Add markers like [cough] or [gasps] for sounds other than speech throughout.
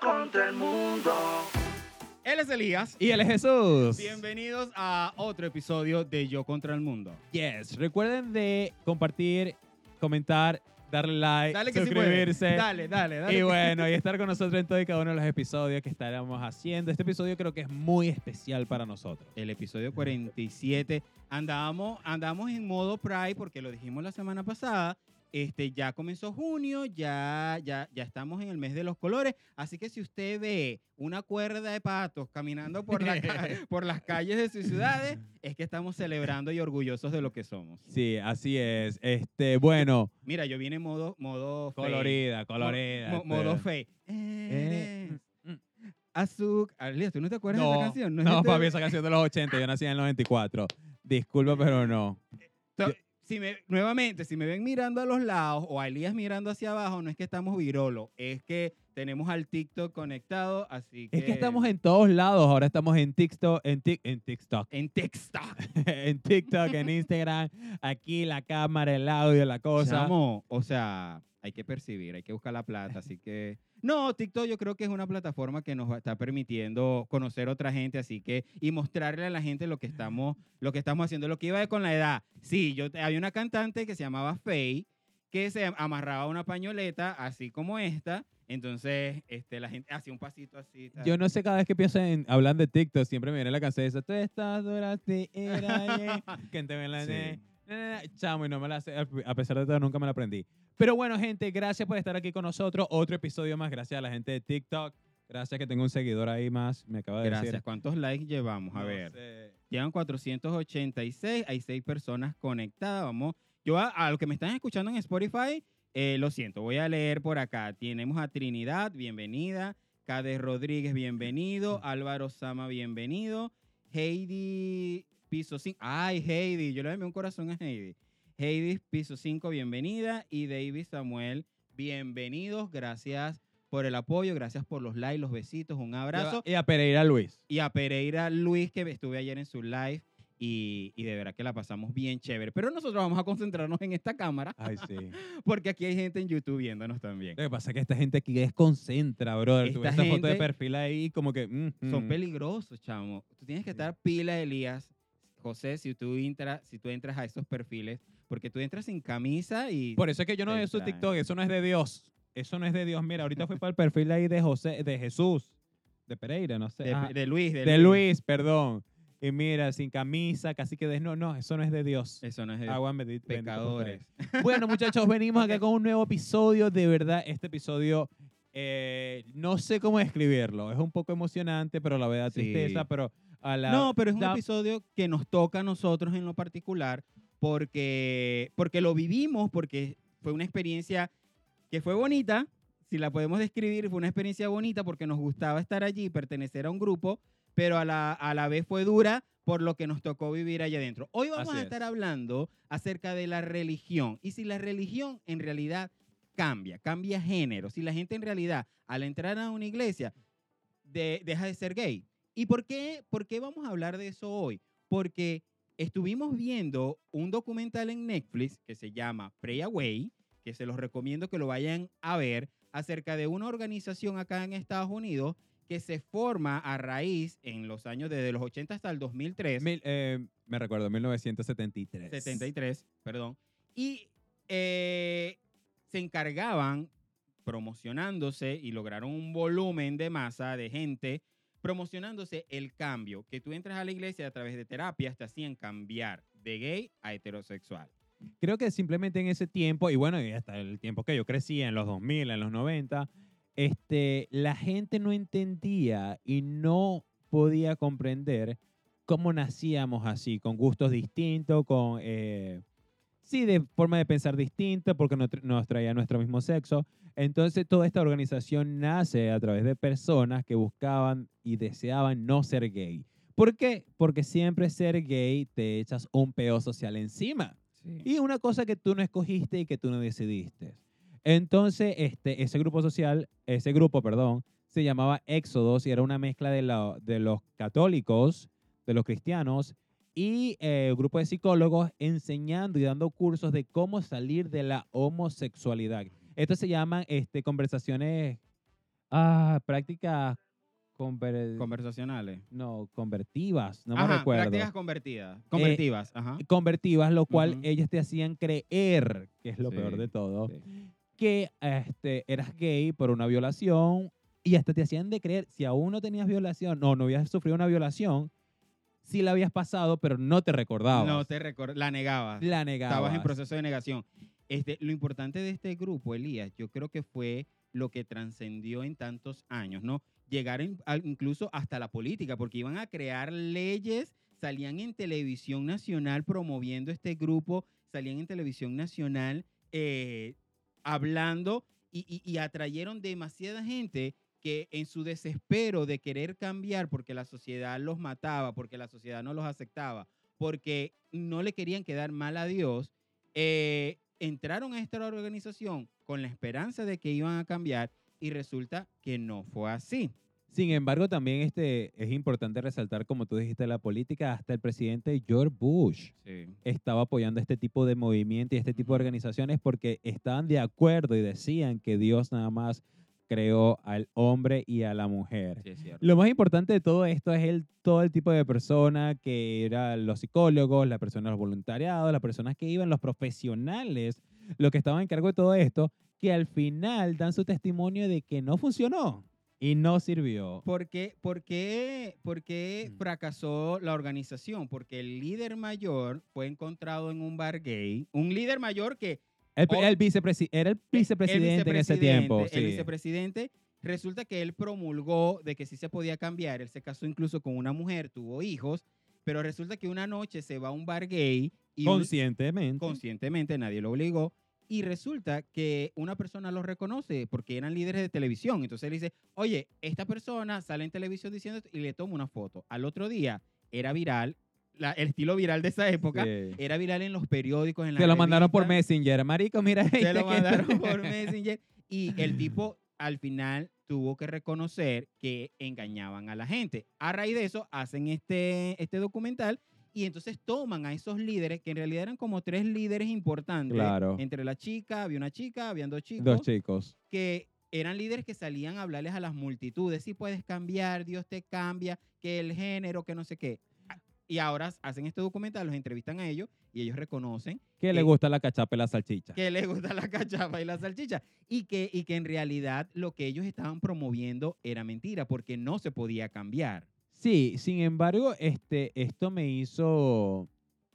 Contra el mundo. Él es Elías. Y él es Jesús. Bienvenidos a otro episodio de Yo contra el mundo. Yes. Recuerden de compartir, comentar, darle like, Dale que sí suscribirse. puedes. Dale, dale, dale. y bueno, y [laughs] estar con nosotros en todo y cada uno de los episodios que estaremos haciendo. Este episodio creo que es muy especial para nosotros. El episodio 47. Andábamos, andamos en modo Pride porque lo dijimos la semana pasada. Este, ya comenzó junio, ya, ya, ya estamos en el mes de los colores. Así que si usted ve una cuerda de patos caminando por, la [laughs] por las calles de sus ciudades, es que estamos celebrando y orgullosos de lo que somos. Sí, así es. Este, bueno, Mira, yo vine en modo, modo colorida, colorida. Mo- este. modo fe. Eh, mm. Azúcar. Elías, ¿tú no te acuerdas de No, esa canción? no, es de- papi, esa canción de los 80, yo nací en el 94. Disculpa, pero no. So, si me, nuevamente, si me ven mirando a los lados o a Elías mirando hacia abajo, no es que estamos virolo, es que tenemos al TikTok conectado, así que... Es que estamos en todos lados. Ahora estamos en TikTok, en, Tik- en TikTok, En TikTok. [laughs] en TikTok, en Instagram. Aquí la cámara, el audio, la cosa. Chamo, o sea, hay que percibir, hay que buscar la plata, así que... No, TikTok yo creo que es una plataforma que nos está permitiendo conocer otra gente, así que y mostrarle a la gente lo que estamos, lo que estamos haciendo, lo que iba con la edad. Sí, yo había una cantante que se llamaba Faye que se amarraba una pañoleta así como esta, entonces este la gente hacía un pasito así. tal. Yo no sé, cada vez que pienso en hablar de TikTok, siempre me viene la canción esa. Tú estás durante era [laughs] que te la Sí. ne- na, na, na". Chamo, y no me la sé. A pesar de todo, nunca me la aprendí. Pero bueno, gente, gracias por estar aquí con nosotros. Otro episodio más. Gracias a la gente de TikTok. Gracias que tengo un seguidor ahí más. Me acaba de Gracias. decir. ¿Cuántos likes llevamos? A No ver. sé. Llevan 486, hay seis personas conectadas. Vamos, yo a, a los que me están escuchando en Spotify, eh, lo siento, voy a leer por acá. Tenemos a Trinidad, bienvenida. Cade Rodríguez, bienvenido. [laughs] Álvaro Sama, bienvenido. Heidi Piso 5. Ay, Heidi, yo le envié un corazón a Heidi. Heidi Piso 5, bienvenida. Y David Samuel, bienvenidos. Gracias por el apoyo, gracias por los likes, los besitos, un abrazo Y a Pereira Luis. y a Pereira Luis, que estuve ayer en su live y, y de verdad que la pasamos bien chévere. Pero nosotros vamos a concentrarnos en esta cámara Ay, sí. [laughs] porque aquí hay gente en YouTube viéndonos también. Lo que pasa es que esta gente aquí desconcentra, brother. Tú ves Esta esa foto de gente- perfil ahí como que... mm, Son mm. peligrosos, chamo. Tú tienes que estar pila, Elías. José, si tú, entras, si tú entras a esos perfiles, porque tú entras sin camisa y... Por eso es que yo no veo su. TikTok, eso no es de Dios. Eso no es de Dios. Mira, ahorita fui [laughs] para el perfil ahí de José, de Jesús, de Pereira, no sé. de, Ajá. de Luis, de, de Luis, perdón. Y mira, sin camisa, casi que des... No, no, eso no es de Dios. Eso no es de Agua bendita por pecadores. [laughs] Bueno, muchachos, venimos acá con un nuevo episodio. De verdad, este episodio, eh, no sé cómo describirlo. Es un poco emocionante, pero la verdad Sí. tristeza, pero a la... No, pero es un da- episodio que nos toca a nosotros en lo particular porque, porque lo vivimos, porque fue una experiencia que fue bonita, si la podemos describir, fue una experiencia bonita porque nos gustaba estar allí, pertenecer a un grupo, pero a la, a la vez fue dura por lo que nos tocó vivir allá adentro. Hoy vamos Así a es. estar hablando acerca de la religión y si la religión en realidad cambia, cambia género, si la gente en realidad al entrar a una iglesia de- deja de ser gay. ¿Y por qué, por qué vamos a hablar de eso hoy? Porque estuvimos viendo un documental en Netflix que se llama Pray Away, que se los recomiendo que lo vayan a ver, acerca de una organización acá en Estados Unidos que se forma a raíz en los años desde los 80 hasta el 2003. Mil- eh, me recuerdo, 1973. 73, perdón. Y eh, se encargaban promocionándose y lograron un volumen de masa de gente promocionándose el cambio, que tú entras a la iglesia a través de terapias te hacían cambiar de gay a heterosexual. Creo que simplemente en ese tiempo, y bueno, y hasta el tiempo que yo crecía, en los 2000, en los 90, este, la gente no entendía y no podía comprender cómo nacíamos así, con gustos distintos, con, eh, sí, de forma de pensar distinta, porque no nos traía nuestro mismo sexo. Entonces, toda esta organización nace a través de personas que buscaban y deseaban no ser gay. ¿Por qué? Porque siempre ser gay te echas un peo social encima. Y una cosa que tú no escogiste y que tú no decidiste. Entonces, este, ese grupo social, ese grupo, perdón, se llamaba Éxodos y era una mezcla de, la- de los católicos, de los cristianos y eh, un grupo de psicólogos enseñando y dando cursos de cómo salir de la homosexualidad. Esto se llaman este, conversaciones Ah, prácticas conver- Conversacionales. no, convertivas, no me Ajá, recuerdo. prácticas convertidas. Convertivas, ajá. Convertivas, lo cual Ujú. ellas te hacían creer, que es lo peor Sí, de todo, sí. que este, eras gay por una violación y hasta te hacían de creer, si aún no tenías violación, no, no habías sufrido una violación, sí la habías pasado, pero no te recordabas. No te recuerdo, la negabas. la negabas. Estabas en proceso de negación. Este, lo importante de este grupo, Elías, yo creo que fue lo que trascendió en tantos años, ¿no? Llegar en- a- incluso hasta la política, porque iban a crear leyes, salían en televisión nacional promoviendo este grupo, salían en televisión nacional eh, hablando y, y- y atrayeron demasiada gente que en su desespero de querer cambiar porque la sociedad los mataba, porque la sociedad no los aceptaba, porque no le querían quedar mal a Dios, eh, entraron a esta organización con la esperanza de que iban a cambiar y resulta que no fue así. Sin embargo, también este, es importante resaltar, como tú dijiste, la política, hasta el presidente George Bush estaba apoyando este tipo de movimiento y este tipo de organizaciones porque estaban de acuerdo y decían que Dios nada más creó al hombre y a la mujer. Sí, es cierto. Lo más importante de todo esto es el, todo el tipo de persona que eran los psicólogos, las personas los voluntariados, las personas que iban, los profesionales, los que estaban en cargo de todo esto, que al final dan su testimonio de que no funcionó y no sirvió. ¿Por qué, por qué- por qué Mm. fracasó la organización? Porque el líder mayor fue encontrado en un bar gay. Un líder mayor que El, el vicepresi- era el vicepresidente en ese tiempo. El sí. vicepresidente, resulta que él promulgó de que sí se podía cambiar. Él se casó incluso con una mujer, tuvo hijos, pero resulta que una noche se va a un bar gay y un- Conscientemente. conscientemente, nadie lo obligó. Y resulta que una persona lo reconoce porque eran líderes de televisión. Entonces él dice, oye, esta persona sale en televisión diciendo esto", y le toma una foto. Al otro día era viral, la- el estilo viral de esa época, Sí. era viral en los periódicos, en las Se lo mandaron por. Messenger. Marico, mira. Se este lo que- mandaron por [laughs] Messenger. Y el tipo al final tuvo que reconocer que engañaban a la gente. A raíz de eso hacen este, este documental y entonces toman a esos líderes, que en realidad eran como tres líderes importantes. Claro. Entre la chica, había una chica, habían dos chicos, Dos chicos. que eran líderes que salían a hablarles a las multitudes. Si puedes cambiar, Dios te cambia, que el género, que no sé qué. Y ahora hacen este documental, los entrevistan a ellos y ellos reconocen Que le Eh, gusta la cachapa y la salchicha. que les gusta la cachapa y la salchicha. Y que, y que en realidad lo que ellos estaban promoviendo era mentira, porque no se podía cambiar. Sí, sin embargo, este, esto me hizo...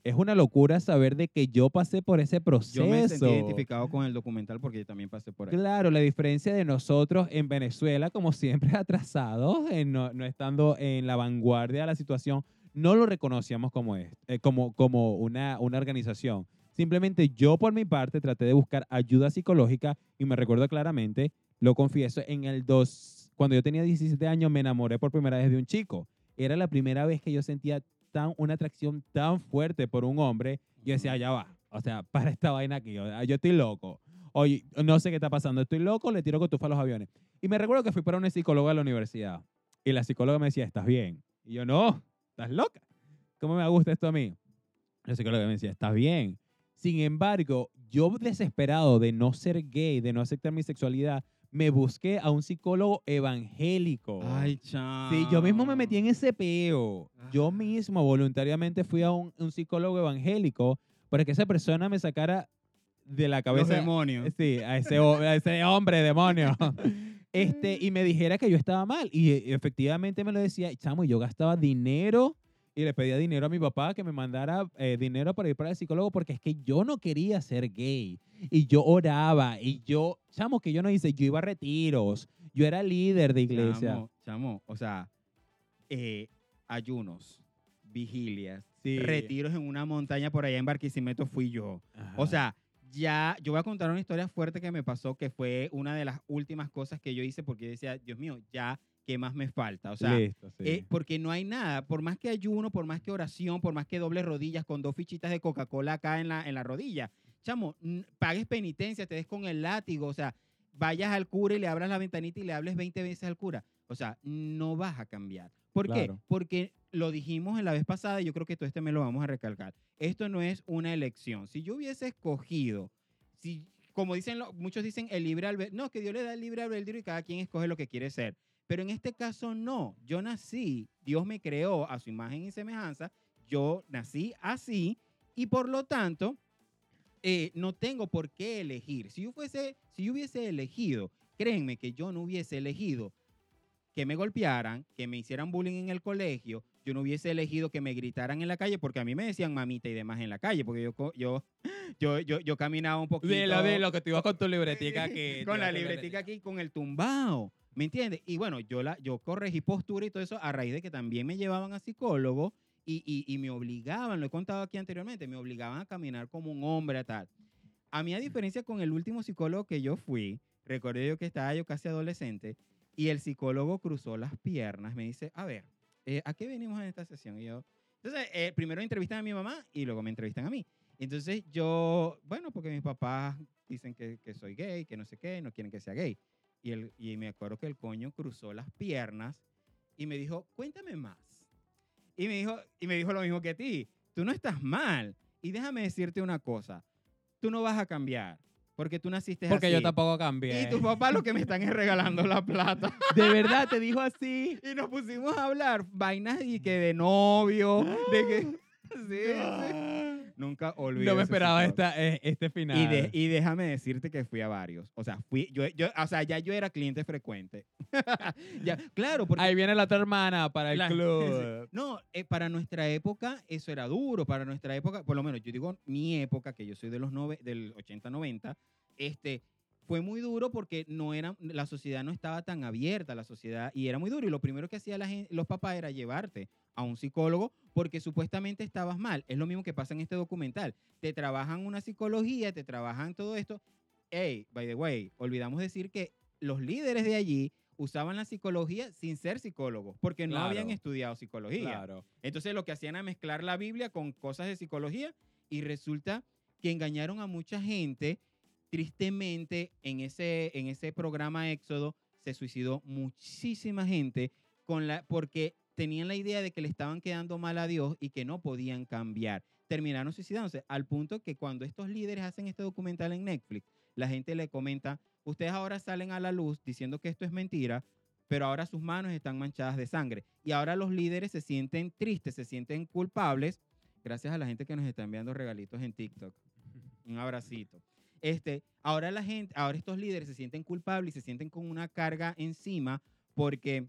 Es una locura saber de que yo pasé por ese proceso. Yo me sentí identificado con el documental porque yo también pasé por ahí. Claro, la diferencia de nosotros en Venezuela, como siempre [laughs] atrasados, en no, no estando en la vanguardia de la situación, no lo reconocíamos como, es, eh, como, como una, una organización. Simplemente yo por mi parte traté de buscar ayuda psicológica y me recuerdo claramente, lo confieso, en el dos, cuando yo tenía 17 años me enamoré por primera vez de un chico. Era la primera vez que yo sentía tan, una atracción tan fuerte por un hombre. Yo decía, ya va, o sea, [laughs] para esta vaina aquí, o sea, yo estoy loco. Oye, no sé qué está pasando, estoy loco, le tiro cotufa a los aviones. Y me recuerdo que fui para una psicóloga de la universidad. Y la psicóloga me decía, ¿estás bien? Y yo, no, ¿estás loca? ¿Cómo me gusta esto a mí? La psicóloga me decía, ¿estás bien? Sin embargo, yo desesperado de no ser gay, de no aceptar mi sexualidad, me busqué a un psicólogo evangélico. Ay, chao. Sí, yo mismo me metí en ese peo. Yo Ah. mismo voluntariamente fui a un, un psicólogo evangélico para que esa persona me sacara de la Los cabeza. demonios. Sí, a ese, a ese hombre demonio. [laughs] Este, y me dijera que yo estaba mal. Y eh, efectivamente me lo decía, chamo, y yo gastaba dinero y le pedía dinero a mi papá que me mandara eh, dinero para ir para el psicólogo porque es que yo no quería ser gay. Y yo oraba y yo, chamo, que yo no hice, yo iba a retiros, yo era líder de iglesia. Chamo, chamo, o sea, eh, ayunos, vigilias, Sí. retiros en una montaña por allá en Barquisimeto fui yo. Ajá. O sea, ya, yo voy a contar una historia fuerte que me pasó, que fue una de las últimas cosas que yo hice porque yo decía, Dios mío, ya, ¿qué más me falta? O sea, Listo, sí. eh, porque no hay nada, por más que ayuno, por más que oración, por más que doble rodillas con dos fichitas de Coca-Cola acá en la, en la rodilla, chamo, pagues penitencia, te des con el látigo, o sea, vayas al cura y le abras la ventanita y le hables 20 veces al cura. O sea, no vas a cambiar. ¿Por qué? Claro. Porque lo dijimos en la vez pasada y yo creo que todo este me lo vamos a recalcar. Esto no es una elección. Si yo hubiese escogido, si como dicen, muchos dicen el libre albedrío. No, que Dios le da el libre albedrío y cada quien escoge lo que quiere ser. Pero en este caso no. Yo nací, Dios me creó a su imagen y semejanza. Yo nací así y por lo tanto eh, no tengo por qué elegir. Si yo fuese, si yo hubiese elegido, créanme que yo no hubiese elegido que me golpearan, que me hicieran bullying en el colegio, yo no hubiese elegido que me gritaran en la calle, porque a mí me decían mamita y demás en la calle, porque yo, yo, [laughs] yo, yo, yo caminaba un poquito. Dilo, dilo, que tú ibas con tu libretica [laughs] aquí. con la libretica aquí, con el tumbao. ¿Me entiendes? Y bueno, yo, la, yo corregí postura y todo eso a raíz de que también me llevaban a psicólogo y, y, y me obligaban, lo he contado aquí anteriormente, me obligaban a caminar como un hombre a tal. A mí, a diferencia con el último psicólogo que yo fui, recuerdo yo que estaba yo casi adolescente, y el psicólogo cruzó las piernas, me dice, a ver, eh, ¿a qué venimos en esta sesión? Y yo, entonces, eh, primero entrevistan a mi mamá y luego me entrevistan a mí. Entonces yo, bueno, porque mis papás dicen que, que soy gay, que no sé qué, no quieren que sea gay. Y, el, y me acuerdo que el coño cruzó las piernas y me dijo, cuéntame más. Y me dijo, y me dijo lo mismo que a ti, tú no estás mal. Y déjame decirte una cosa, tú no vas a cambiar, porque tú naciste Porque así. yo tampoco cambié. Y tus papás lo que me están es regalando la plata. [laughs] De verdad, te dijo así. Y nos pusimos a hablar vainas y que de novio, de que... [gasps] [laughs] Sí, sí. Nunca olvidé. No me esperaba esta, eh, este final. Y, de- y déjame decirte que fui a varios. O sea, fui, yo, yo, o sea, ya yo era cliente frecuente. [laughs] ya, claro, porque Ahí viene la otra hermana para el La- [laughs] club. no, eh, para nuestra época eso era duro, para nuestra época, por lo menos yo digo mi época, que yo soy de los nove- del 80-90, este, fue muy duro porque no era, la sociedad no estaba tan abierta, la sociedad, y era muy duro. Y lo primero que hacían los papás era llevarte a un psicólogo porque supuestamente estabas mal. Es lo mismo que pasa en este documental. Te trabajan una psicología, te trabajan todo esto. Hey, by the way, olvidamos decir que los líderes de allí usaban la psicología sin ser psicólogos, porque no Claro. habían estudiado psicología. Claro. Entonces lo que hacían era mezclar la Biblia con cosas de psicología y resulta que engañaron a mucha gente. Tristemente, en ese, en ese programa Éxodo se suicidó muchísima gente con la, porque tenían la idea de que le estaban quedando mal a Dios y que no podían cambiar. Terminaron suicidándose al punto que cuando estos líderes hacen este documental en Netflix, la gente le comenta, ustedes ahora salen a la luz diciendo que esto es mentira, pero ahora sus manos están manchadas de sangre. Y ahora los líderes se sienten tristes, se sienten culpables, gracias a la gente que nos está enviando regalitos en TikTok. Un abracito. Este, ahora la gente, ahora estos líderes se sienten culpables y se sienten con una carga encima porque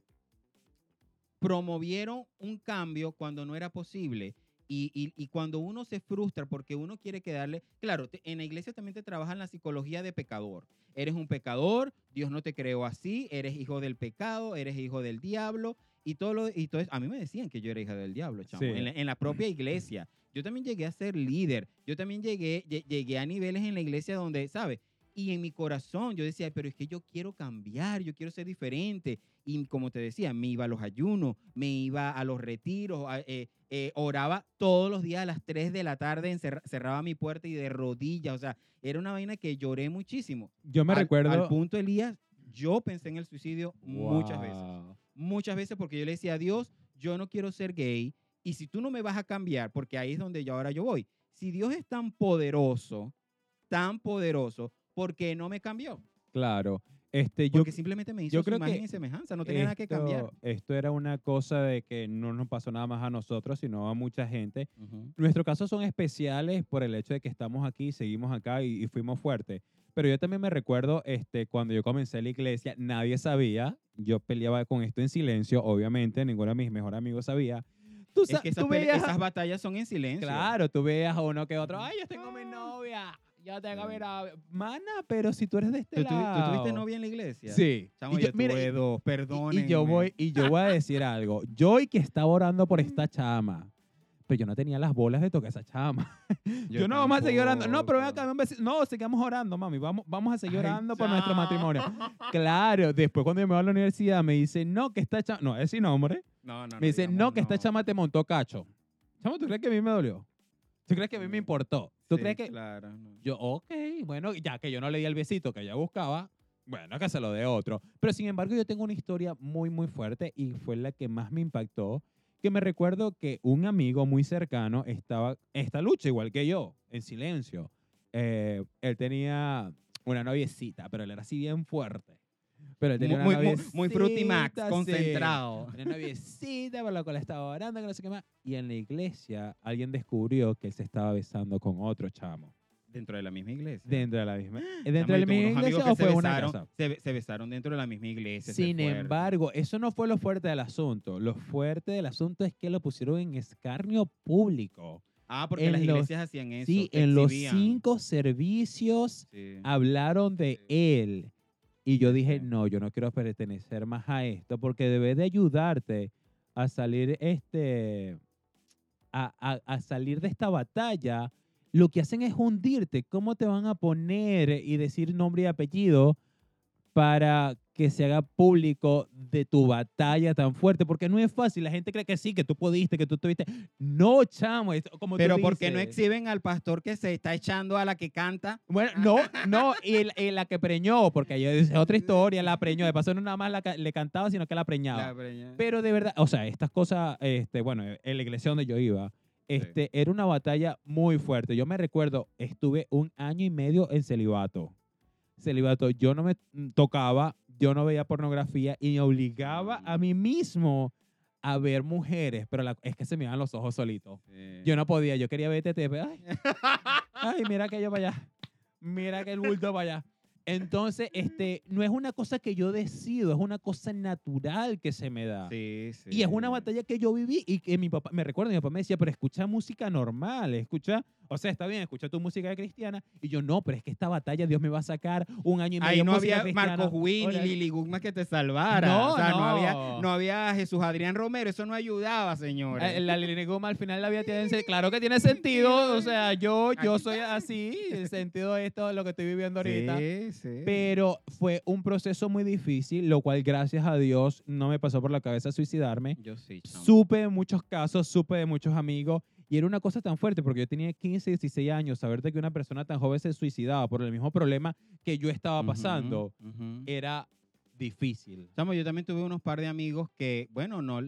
promovieron un cambio cuando no era posible. Y, y- y cuando uno se frustra porque uno quiere quedarle, claro, te- en la iglesia también te trabajan la psicología de pecador. Eres un pecador, Dios no te creó así, eres hijo del pecado, eres hijo del diablo y todo lo y todo eso. A mí me decían que yo era hija del diablo, chamo, Sí. en, la, en la propia iglesia. Yo también llegué a ser líder. Yo también llegué, lle- llegué a niveles en la iglesia donde, ¿sabes? Y en mi corazón yo decía, pero es que yo quiero cambiar, yo quiero ser diferente. Y como te decía, me iba a los ayunos, me iba a los retiros, eh, eh, oraba todos los días a las 3 de la tarde, cerraba mi puerta y de rodillas. O sea, era una vaina que lloré muchísimo. Yo me Al- recuerdo. Al punto, Elías, yo pensé en el suicidio muchas veces muchas veces porque yo le decía a Dios, yo no quiero ser gay y si tú no me vas a cambiar, porque ahí es donde yo ahora yo voy, si Dios es tan poderoso, tan poderoso, ¿por qué no me cambió? Claro. Este, yo, Porque simplemente me hizo yo su creo imagen que y semejanza, no tenía nada que esto- cambiar. Esto era una cosa de que no nos pasó nada más a nosotros, sino a mucha gente. Ujú. Nuestros casos son especiales por el hecho de que estamos aquí, seguimos acá y, y fuimos fuertes. Pero yo también me recuerdo este, cuando yo comencé la iglesia, nadie sabía, yo peleaba con esto en silencio, obviamente, ninguno de mis mejores amigos sabía. Tú, Es que esas, tú veías esas batallas son en silencio. Claro, tú veías a uno que otro, ay, yo tengo mi novia, yo tengo mi novia. Mana, pero si tú eres de este ¿Tú, tuvi- lado. tú tuviste novia en la iglesia? Sí. Chamo, Y yo, yo- mira, tuve dos, y- y, yo voy, y yo voy a decir algo. [laughs] Yo y que estaba orando por esta chama, pero yo no tenía las bolas de tocar esa chama. [laughs] Yo, no vamos a seguir orando. No, pero ven acá, un besito. No, sigamos orando, mami. Vamos, vamos a seguir Ay, orando por nuestro matrimonio. [laughs] Claro, después cuando yo me voy a la universidad me dice, no, que esta chama, no, es sin nombre. No, no, me dice, digamos no, que esta chama te montó cacho. Chamo, ¿tú crees que a mí me dolió? ¿Tú crees que a mí me importó? ¿Tú Sí, crees que...? Claro. no. Yo, ok, bueno, ya que yo no le di el besito que ella buscaba, bueno, que se lo dé otro. Pero sin embargo, yo tengo una historia muy, muy fuerte y fue la que más me impactó, que me recuerdo que un amigo muy cercano estaba esta lucha, igual que yo, en silencio. Eh, él tenía una noviecita, pero él era así bien fuerte. Pero él tenía Muy, una muy, muy sí. concentrado. Tenía una noviecita por la cual estaba orando, que no sé qué más. Y en la iglesia alguien descubrió que él se estaba besando con otro chamo. Dentro de la misma iglesia. Dentro de la misma, Chamo, dentro yo de la misma iglesia o se fue una besaron- casa. Se, se besaron dentro de la misma iglesia. Sin embargo, eso no fue lo fuerte del asunto. Lo fuerte del asunto es que lo pusieron en escarnio público. Ah, porque en las los- iglesias hacían eso. sí, en los exhibían. cinco servicios Sí. hablaron de Sí. él. Y yo dije, no, yo no quiero pertenecer más a esto porque debe de ayudarte a salir este a, a- a salir de esta batalla. Lo que hacen es hundirte. ¿Cómo te van a poner y decir nombre y apellido para que se haga público de tu batalla tan fuerte? Porque no es fácil. La gente cree que sí, que tú pudiste, que tú tuviste. No, chamo. es como tú Pero ¿por qué no exhiben al pastor que se está echando a la que canta? Bueno, no, no, y, la que preñó, porque yo es otra historia, la preñó. De paso, no nada más la le cantaba, sino que la preñaba. La Pero de verdad, o sea, estas cosas, este, bueno, en la iglesia donde yo iba, este, era una batalla muy fuerte. Yo me recuerdo, estuve un año y medio en celibato. Celibato, yo no me tocaba, yo no veía pornografía y me obligaba a mí mismo a ver mujeres, pero la- es que se me iban los ojos solitos. Yo no podía, yo quería ver TT, pero, ay, [laughs] ay, mira aquello para allá. Mira que el bulto para allá. Entonces, este, no es una cosa que yo decido, es una cosa natural que se me da. Sí, sí. Y es una batalla que yo viví y que mi papá, me recuerdo, mi papá me decía, pero escucha música normal, escucha, o sea, está bien, escucha tu música cristiana. Y yo, no, pero es que esta batalla Dios me va a sacar un año y medio Ahí no había cristiana". Marcos ni Órale. Lili Guzmán que te salvara. No, o sea, no. no. había, no había Jesús Adrián Romero. Eso no ayudaba, señores. Eh, La Lili Guma al final la vida tiene claro que tiene sentido, o sea, yo, yo soy así, el sentido de esto, lo que estoy viviendo ahorita. Sí, sí. Pero fue un proceso muy difícil, lo cual gracias a Dios no me pasó por la cabeza suicidarme. Yo sí, chamo. Supe de muchos casos, supe de muchos amigos y era una cosa tan fuerte porque yo tenía 15, 16 años, saber de que una persona tan joven se suicidaba por el mismo problema que yo estaba pasando ujú. era difícil. Chamo, yo también tuve unos par de amigos que, bueno, no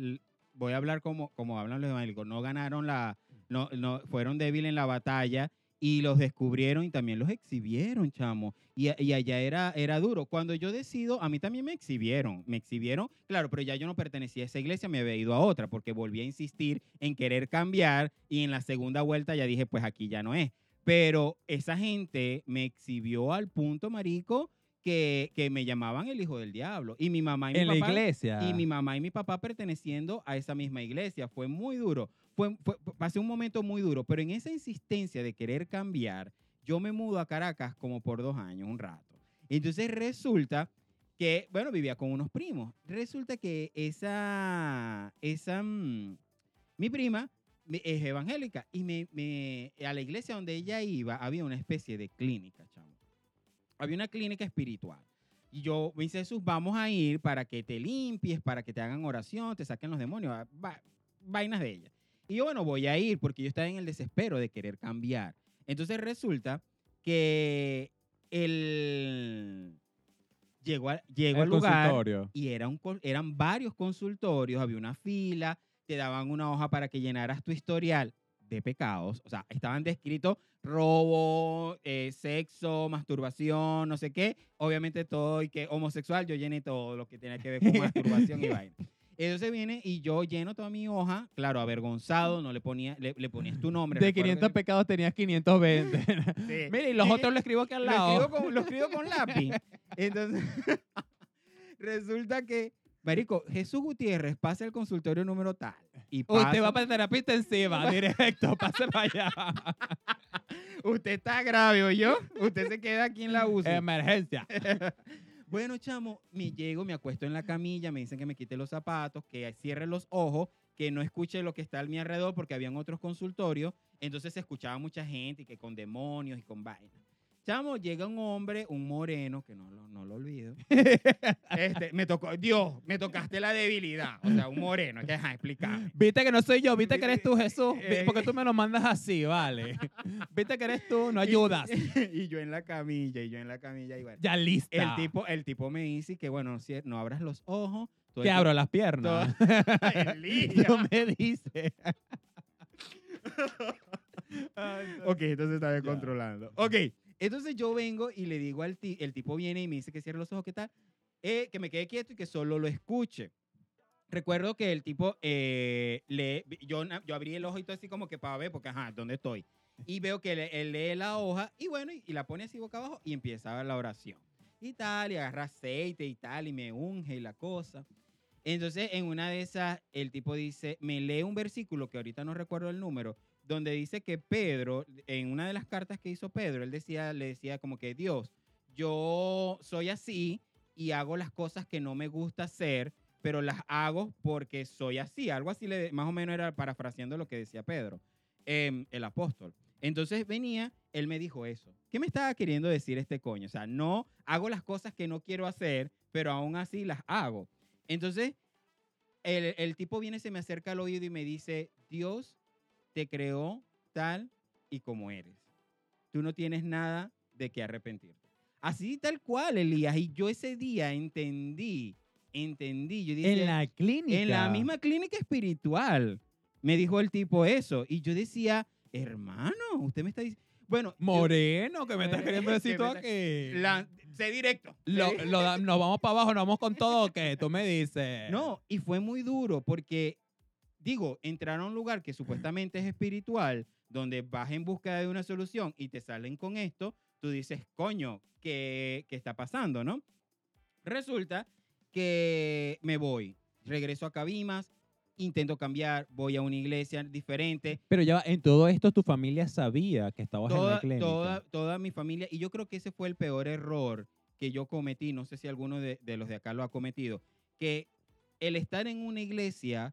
voy a hablar como, como hablan los evangélicos, no ganaron la, no, no, fueron débiles en la batalla y los descubrieron y también los exhibieron, chamo. Y, y allá era, era duro. Cuando yo decido, a mí también me exhibieron, me exhibieron, claro, pero ya yo no pertenecía a esa iglesia, me había ido a otra porque volví a insistir en querer cambiar y en la segunda vuelta ya dije, pues aquí ya no es. Pero esa gente me exhibió al punto, marico, que, que me llamaban el hijo del diablo. Y mi mamá y mi En la papá. iglesia. Y mi mamá y mi papá perteneciendo a esa misma iglesia. Fue muy duro. Fue, fue- pasé un momento muy duro. Pero en esa insistencia de querer cambiar, yo me mudo a Caracas como por dos años, un rato. Entonces resulta que, bueno, vivía con unos primos. Resulta que esa, esa, mm, mi prima es evangélica y me, me- a la iglesia donde ella iba había una especie de clínica, chamo. Había una clínica espiritual. Y yo dice, Jesús, vamos a ir para que te limpies, para que te hagan oración, te saquen los demonios, va- vainas de ella. Y yo, bueno, voy a ir porque yo estaba en el desespero de querer cambiar. Entonces resulta que el... Llegó, a- llegó El al lugar y era un, eran varios consultorios, había una fila, te daban una hoja para que llenaras tu historial de pecados, o sea, estaban descritos robo, eh, sexo, masturbación, no sé qué, obviamente todo y que homosexual, yo llené todo lo que tenía que ver con [laughs] masturbación y vaina. Entonces viene y yo lleno toda mi hoja, claro, avergonzado, no le ponía, le, le ponías tu nombre. De recuerdo 500 que- pecados tenías 520. Sí. [laughs] Mira, y los otros lo escribo aquí al lo lado. escribo con, lo escribo con lápiz. Entonces, [laughs] resulta que, Marico, Jesús Gutiérrez pasa el consultorio número tal. Y pasa, Usted va para terapia intensiva, directo, pase para allá. Usted está grave, yo. Usted se queda aquí en la UCI. Emergencia. [laughs] Bueno, chamo, me llego, me acuesto en la camilla, me dicen que me quite los zapatos, que cierre los ojos, que no escuche lo que está a mi alrededor porque habían otros consultorios. Entonces se escuchaba mucha gente y que con demonios y con vainas. Chamo, llega un hombre, un moreno, que no, lo- no lo olvido. [laughs] Este, me tocó, Dios, me tocaste la debilidad. O sea, un moreno, que ajá, explícame. Viste que no soy yo, viste que eres tú, [laughs] Jesús. Eh, Porque tú me lo mandas así, vale. [laughs] Viste que eres tú, no ayudas. Y, y yo en la camilla, y yo en la camilla, y bueno. Ya lista. El tipo, el tipo me dice que, bueno, si- no abras los ojos. todo Que abro las piernas. No me dice. Ok, entonces está descontrolando. Ok, Entonces yo vengo y le digo al ti, el tipo viene y me dice que cierre los ojos, ¿qué tal? Eh, que me quede quieto y que solo lo escuche. Recuerdo que el tipo, eh, lee, yo, yo abrí el ojo y todo así como que para ver, porque ajá, ¿dónde estoy? Y veo que él lee la hoja y bueno, y, y la pone así boca abajo y empieza la oración. Y tal, y agarra aceite y tal, y me unge y la cosa. Entonces, en una de esas, el tipo dice, me lee un versículo que ahorita no recuerdo el número, donde dice que Pedro, en una de las cartas que hizo Pedro, él decía, le decía como que Dios, yo soy así y hago las cosas que no me gusta hacer, pero las hago porque soy así. Algo así, le, más o menos era parafraseando lo que decía Pedro, em, el apóstol. Entonces venía, él me dijo eso. ¿Qué me estaba queriendo decir este coño? O sea, no hago las cosas que no quiero hacer, pero aún así las hago. Entonces, el, el tipo viene, se me acerca al oído y me dice, Dios te creó tal y como eres. Tú no tienes nada de qué arrepentirte. Así tal cual, Elías. Y yo ese día entendí, entendí. Yo dije, En la clínica. en la misma clínica espiritual. Me dijo el tipo eso. Y yo decía, hermano, usted me está diciendo... Bueno, Moreno, que me estás queriendo decir que está- aquí. la- sé directo. Lo- lo nos vamos para abajo, nos vamos con todo, que tú me dices. No, y fue muy duro porque, digo, entrar a un lugar que supuestamente es espiritual, donde vas en busca de una solución y te salen con esto, tú dices, coño, ¿qué, qué está pasando, no? Resulta que me voy, regreso a Cabimas, intento cambiar, voy a una iglesia diferente, Pero ya en todo esto tu familia sabía que estabas en la clínica. toda, toda mi familia, y yo creo que ese fue el peor error que yo cometí, no sé si alguno de, de los de acá lo ha cometido, que el estar en una iglesia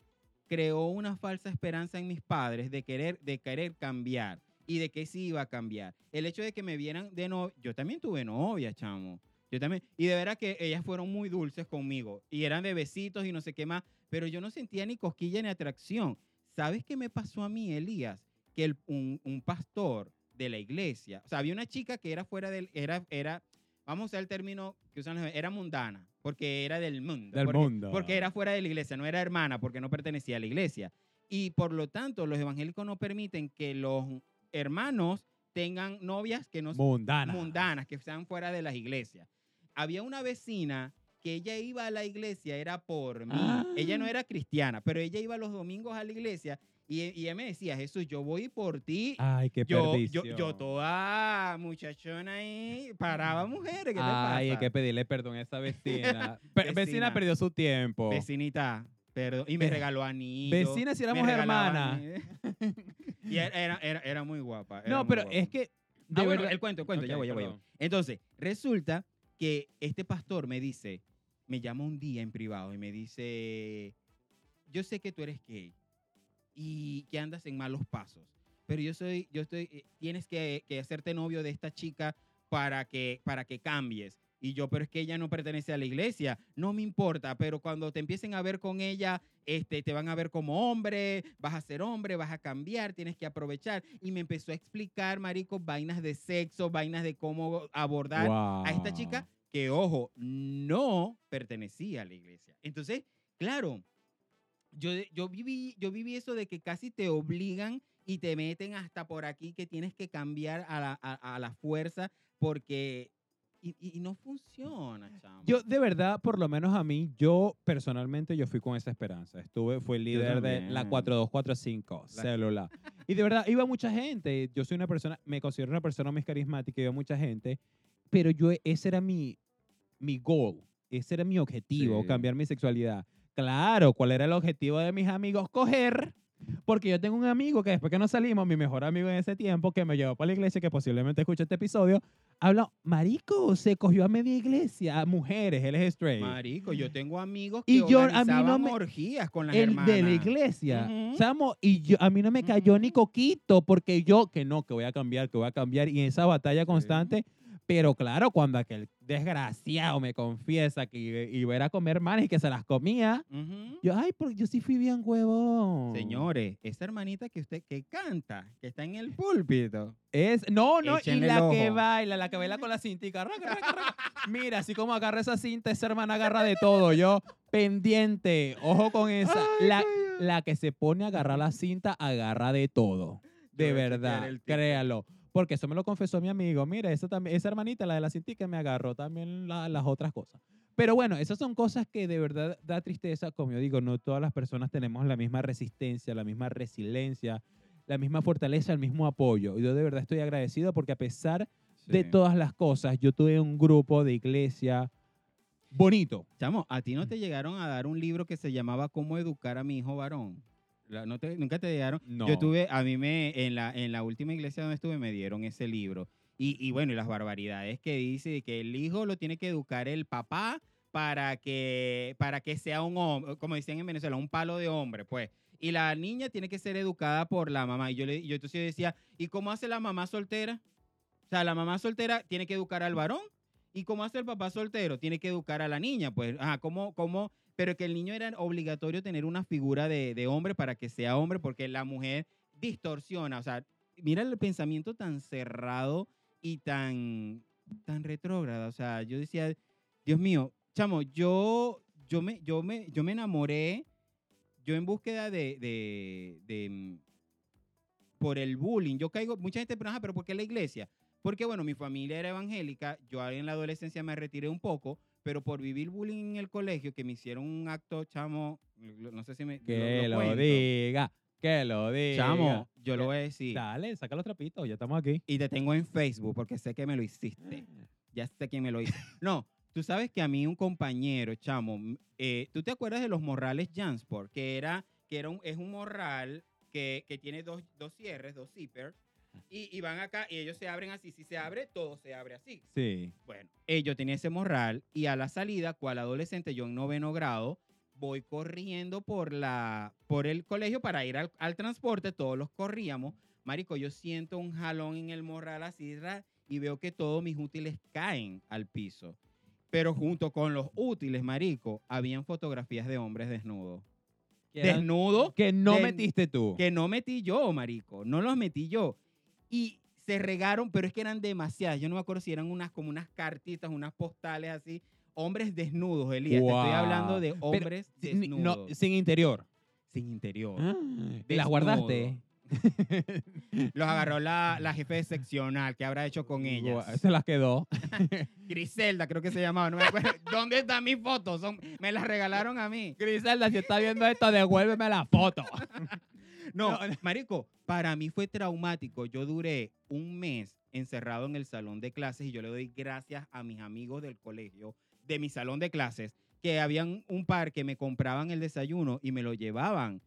creó una falsa esperanza en mis padres de querer, de querer cambiar y de que sí iba a cambiar. El hecho de que me vieran de novia, yo también tuve novia, chamo. Yo también, y de veras que ellas fueron muy dulces conmigo y eran de besitos y no sé qué más, pero yo no sentía ni cosquilla ni atracción. ¿Sabes qué me pasó a mí, Elías? Que un, un pastor de la iglesia, o sea, había una chica que era fuera del, era, era, vamos a usar el término que usan los, era mundana, porque era del mundo. Del porque, mundo. Porque era fuera de la iglesia, no era hermana, porque no pertenecía a la iglesia. Y por lo tanto, los evangélicos no permiten que los hermanos tengan novias que no Mundana. mundanas, que sean fuera de las iglesias. Había una vecina que ella iba a la iglesia, era por mí. Ella no Ah. era cristiana, pero ella iba los domingos a la iglesia y, y ella me decía, Jesús, yo voy por ti. Ay, qué yo, yo, yo toda muchachona ahí, paraba mujeres, ¿qué te Ay, hay que pedirle perdón a esa vecina. Vecina. Vecina. perdió su tiempo. Vecinita, perdón. Y me regaló anillos. Vecina, si éramos hermanas. [laughs] y era, era, era, era muy guapa. era No, muy pero guapa. es que. De Ah, bueno, el cuento, el cuento, ya Ok, voy, ya voy, ya voy. Entonces, resulta que este pastor me dice, me llama un día en privado y me dice, yo sé que tú eres gay y que andas en malos pasos, pero yo soy, yo estoy, eh, tienes que, que hacerte novio de esta chica para que, para que cambies. Y yo, pero es que ella no pertenece a la iglesia, no me importa, pero cuando te empiecen a ver con ella, este, te van a ver como hombre, vas a ser hombre, vas a cambiar, tienes que aprovechar. Y me empezó a explicar, marico, vainas de sexo, vainas de cómo abordar a esta chica que, ojo, no pertenecía a la iglesia. Entonces, claro, yo, yo, viví, yo viví eso de que casi te obligan y te meten hasta por aquí que tienes que cambiar a la, a, a la fuerza porque... Y, no funciona, chamo. Yo, de verdad, por lo menos a mí, yo personalmente, yo fui con esa esperanza. Estuve, fue el líder de la también. 4245, La- célula. [laughs] Y de verdad, iba mucha gente. Yo soy una persona, me considero una persona muy carismática, iba mucha gente. Pero yo, ese era mi, mi goal. Ese era mi objetivo, Sí. cambiar mi sexualidad. Claro, ¿cuál era el objetivo de mis amigos? Coger. Porque yo tengo un amigo que después que nos salimos, mi mejor amigo en ese tiempo, que me llevó para la iglesia, que posiblemente escuche este episodio, habla, marico, se cogió a media iglesia, a mujeres, él es straight. Marico, yo tengo amigos que Y yo- a mí no me- orgías con las el hermanas. de la iglesia. Samo, y yo, a mí no me cayó ni coquito porque yo, que no, que voy a cambiar, que voy a cambiar. Y en esa batalla constante, pero claro, cuando aquel desgraciado me confiesa que iba- a ir a comer manes y que se las comía, yo, ay, porque yo sí fui bien huevón. Señores, esa hermanita que usted que canta, que está en el púlpito. Es, no, no, y Échenle la que baila, la que baila con la cintica. Mira, así como agarra esa cinta, esa hermana agarra de todo. Yo, pendiente, ojo con esa. Ay, La, la que se pone a agarrar la cinta, agarra de todo. De Yo verdad, créalo. Porque eso me lo confesó mi amigo. Mira, esa, también, esa hermanita, la de la cintica, me agarró también la- las otras cosas. Pero bueno, esas son cosas que de verdad da tristeza. Como yo digo, no todas las personas tenemos la misma resistencia, la misma resiliencia, la misma fortaleza, el mismo apoyo. Y yo de verdad estoy agradecido porque a pesar de todas las cosas, yo tuve un grupo de iglesia bonito. Chamo, ¿a ti no te llegaron a dar un libro que se llamaba Cómo educar a mi hijo varón? ¿No te- ¿Nunca te llegaron? No. Yo tuve, a mí me, en la, en la última iglesia donde estuve me dieron ese libro. Y, y bueno, y las barbaridades que dice que el hijo lo tiene que educar el papá para que, para que sea un hombre, como decían en Venezuela, un palo de hombre, pues. Y la niña tiene que ser educada por la mamá. Y yo, le, yo entonces yo decía, ¿y cómo hace la mamá soltera? O sea, la mamá soltera tiene que educar al varón. ¿Y cómo hace el papá soltero? Tiene que educar a la niña. Pues, ajá, ¿cómo, cómo? Pero que el niño era obligatorio tener una figura de, de hombre para que sea hombre, porque la mujer distorsiona. O sea, mira el pensamiento tan cerrado y tan, tan retrógrado. O sea, yo decía, Dios mío, chamo, yo, yo, me, yo, me, yo me enamoré, yo en búsqueda de, de, de, mm, por el bullying. Yo caigo, mucha gente pregunta, "Ah, pero ¿por qué la iglesia? Porque, bueno, mi familia era evangélica, yo en la adolescencia me retiré un poco, pero por vivir bullying en el colegio, que me hicieron un acto, chamo, lo- no sé si me... Que lo, cuento. diga, que lo diga. Chamo, yo lo Que- voy a decir. Dale, saca los trapitos, ya estamos aquí. Y te tengo en Facebook porque sé que me lo hiciste. [laughs] Ya sé quién me lo hizo. No, tú sabes que a mí un compañero, chamo, eh, ¿tú te acuerdas de los morrales Jansport? Que era, que era un, es un morral que, que tiene dos, dos cierres, dos zippers, y, y van acá y ellos se abren así. Si se abre, todo se abre así. Sí. Bueno, eh, yo tenía ese morral y a la salida, cual adolescente, yo en noveno grado, voy corriendo por, la, por el colegio para ir al, al transporte, todos los corríamos. Marico, yo siento un jalón en el morral así y veo que todos mis útiles caen al piso. Pero junto con los útiles, marico, habían fotografías de hombres desnudos. Desnudos Que no de- metiste tú. que no metí yo, marico, no los metí yo. Y se regaron, pero es que eran demasiadas. Yo no me acuerdo si eran unas como unas cartitas, unas postales así. Hombres desnudos, Elías. Te estoy hablando de hombres desnudos. no, sin interior. sin interior. Ah, ¿Y las guardaste? [laughs] Los agarró la, la jefe de seccional. ¿Qué habrá hecho con ellas? Se las quedó. [laughs] Griselda, creo que se llamaba. No me acuerdo. [laughs] ¿Dónde están mis fotos? Son, me las regalaron a mí. Griselda, si está viendo esto, devuélveme la foto. [laughs] No, marico, para mí fue traumático. Yo duré un mes encerrado en el salón de clases y yo le doy gracias a mis amigos del colegio, de mi salón de clases, que habían un par que me compraban el desayuno y me lo llevaban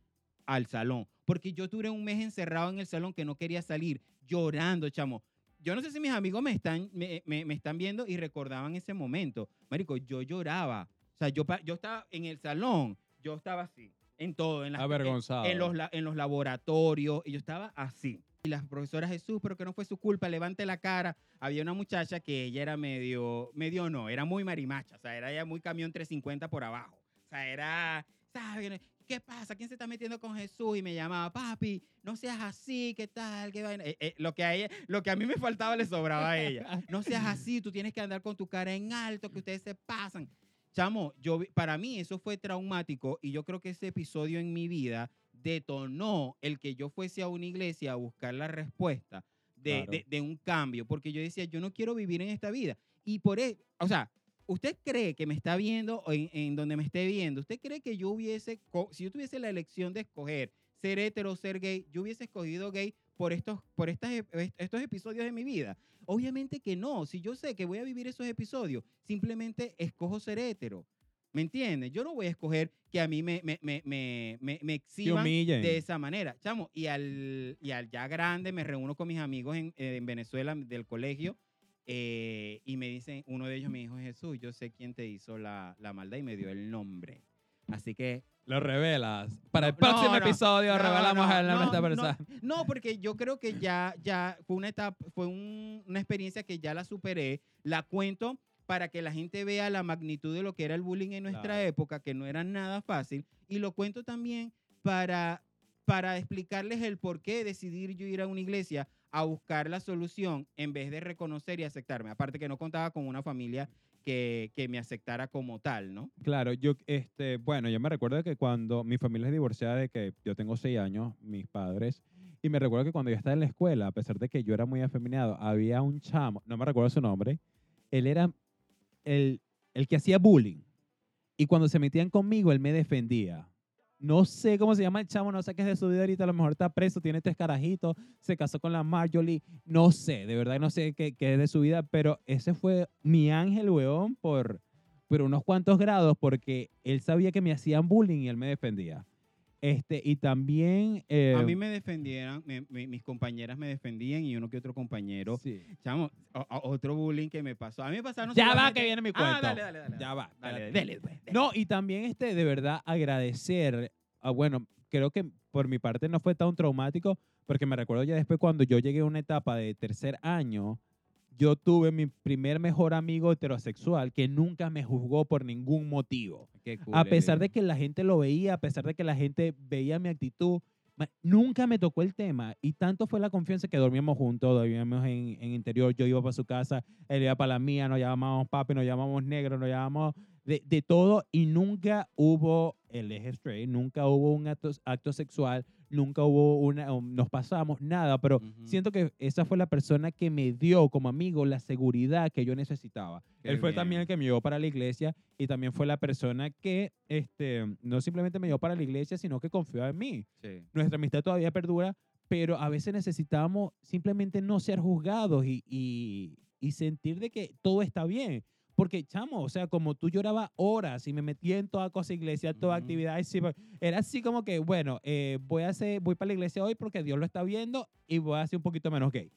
al salón. Porque yo duré un mes encerrado en el salón que no quería salir, llorando, chamo. Yo no sé si mis amigos me están, me, me- me están viendo y recordaban ese momento. Marico, yo lloraba. O sea, yo estaba en el salón, yo estaba así, en todo, en las, Avergonzado. en los, la- en los laboratorios, y yo estaba así. Y las profesoras, Jesús, pero que no fue su culpa, levante la cara. Había una muchacha que ella era medio, medio no, era muy marimacha, o sea, era ella muy camión 350 por abajo. O sea, era, ¿sabes? ¿Qué pasa? ¿Quién se está metiendo con Jesús? Y me llamaba, papi, no seas así, ¿qué tal? ¿Qué vaina?". Eh, eh, lo, que a ella, lo que a mí me faltaba le sobraba a ella. No seas así, tú tienes que andar con tu cara en alto, que ustedes se pasan. Chamo, yo, para mí eso fue traumático y yo creo que ese episodio en mi vida detonó el que yo fuese a una iglesia a buscar la respuesta de, Claro. de- de un cambio, porque yo decía, yo no quiero vivir en esta vida. Y por eso, o sea, ¿usted cree que me está viendo en, en donde me esté viendo? ¿Usted cree que yo hubiese, si yo tuviese la elección de escoger ser hetero o ser gay, yo hubiese escogido gay por estos, por estas, ep- estos episodios de mi vida? Obviamente que no. Si yo sé que voy a vivir esos episodios, simplemente escojo ser hetero. ¿Me entiendes? Yo no voy a escoger que a mí me, me, me, me, me, exhiban de esa manera. Chamo, y al, y al ya grande me reúno con mis amigos en, eh, en Venezuela del colegio eh, y me dicen, uno de ellos me dijo, Jesús, yo sé quién te hizo la, la maldad y me dio el nombre. Así que... Lo revelas. Para el No, próximo no, episodio no, revelamos no, el nombre de esta no, persona. No, porque yo creo que ya, ya fue una etapa, fue un- una experiencia que ya la superé, la cuento para que la gente vea la magnitud de lo que era el bullying en nuestra Claro. época, que no era nada fácil, y lo cuento también para, para explicarles el por qué decidir yo ir a una iglesia a buscar la solución en vez de reconocer y aceptarme. Aparte que no contaba con una familia que, me aceptara como tal, ¿no? Claro, yo, este, bueno, yo me recuerdo que cuando mi familia es divorciada de que yo tengo seis años, mis padres, Y me recuerdo que cuando yo estaba en la escuela, a pesar de que yo era muy afeminado, había un chamo, no me recuerdo su nombre, él era el, el que hacía bullying. Y cuando se metían conmigo, él me defendía. No sé cómo se llama el chamo, no sé qué es de su vida ahorita, a lo mejor está preso, tiene tres carajitos, se casó con la Marjorie, no sé, de verdad no sé qué, es de su vida, pero ese fue mi ángel, weón, por, por unos cuantos grados, porque él sabía que me hacían bullying y él me defendía. Este, y también... eh, A mí me defendieron, me- me- mis compañeras me defendían y uno que otro compañero. sí. Chamo, o- o- otro bullying que me pasó. A mí me pasaron. Ya va, que viene mi Ah, cuento. dale, dale, dale. Ya va, Dale, dale, dale. No, y también este, de verdad agradecer, ah, bueno, creo que por mi parte no fue tan traumático, porque me recuerdo ya después cuando yo llegué a una etapa de tercer año, yo tuve mi primer mejor amigo heterosexual que nunca me juzgó por ningún motivo. Cool, A pesar eh. de que la gente lo veía, a pesar de que la gente veía mi actitud, nunca me tocó el tema. Y tanto fue la confianza que dormíamos juntos, dormíamos en, en interior, yo iba para su casa, él iba para la mía, nos llamábamos papi, nos llamábamos negro, nos llamábamos de, de todo y nunca hubo el eje straight, nunca hubo un acto, acto sexual, nunca hubo una, nos pasamos, nada, pero Ujú. siento que esa fue la persona que me dio como amigo la seguridad que yo necesitaba. Qué Él fue también bien. el que me llevó para la iglesia y también fue la persona que este, no simplemente me llevó para la iglesia, sino que confió en mí. Sí. Nuestra amistad todavía perdura, pero a veces necesitamos simplemente no ser juzgados y, y, y sentir de que todo está bien. Porque, chamo, o sea, como tú llorabas horas y me metía en toda cosa iglesia, toda actividad, pues, era así como que, bueno, eh, voy a hacer, voy para la iglesia hoy porque Dios lo está viendo y voy a ser un poquito menos gay.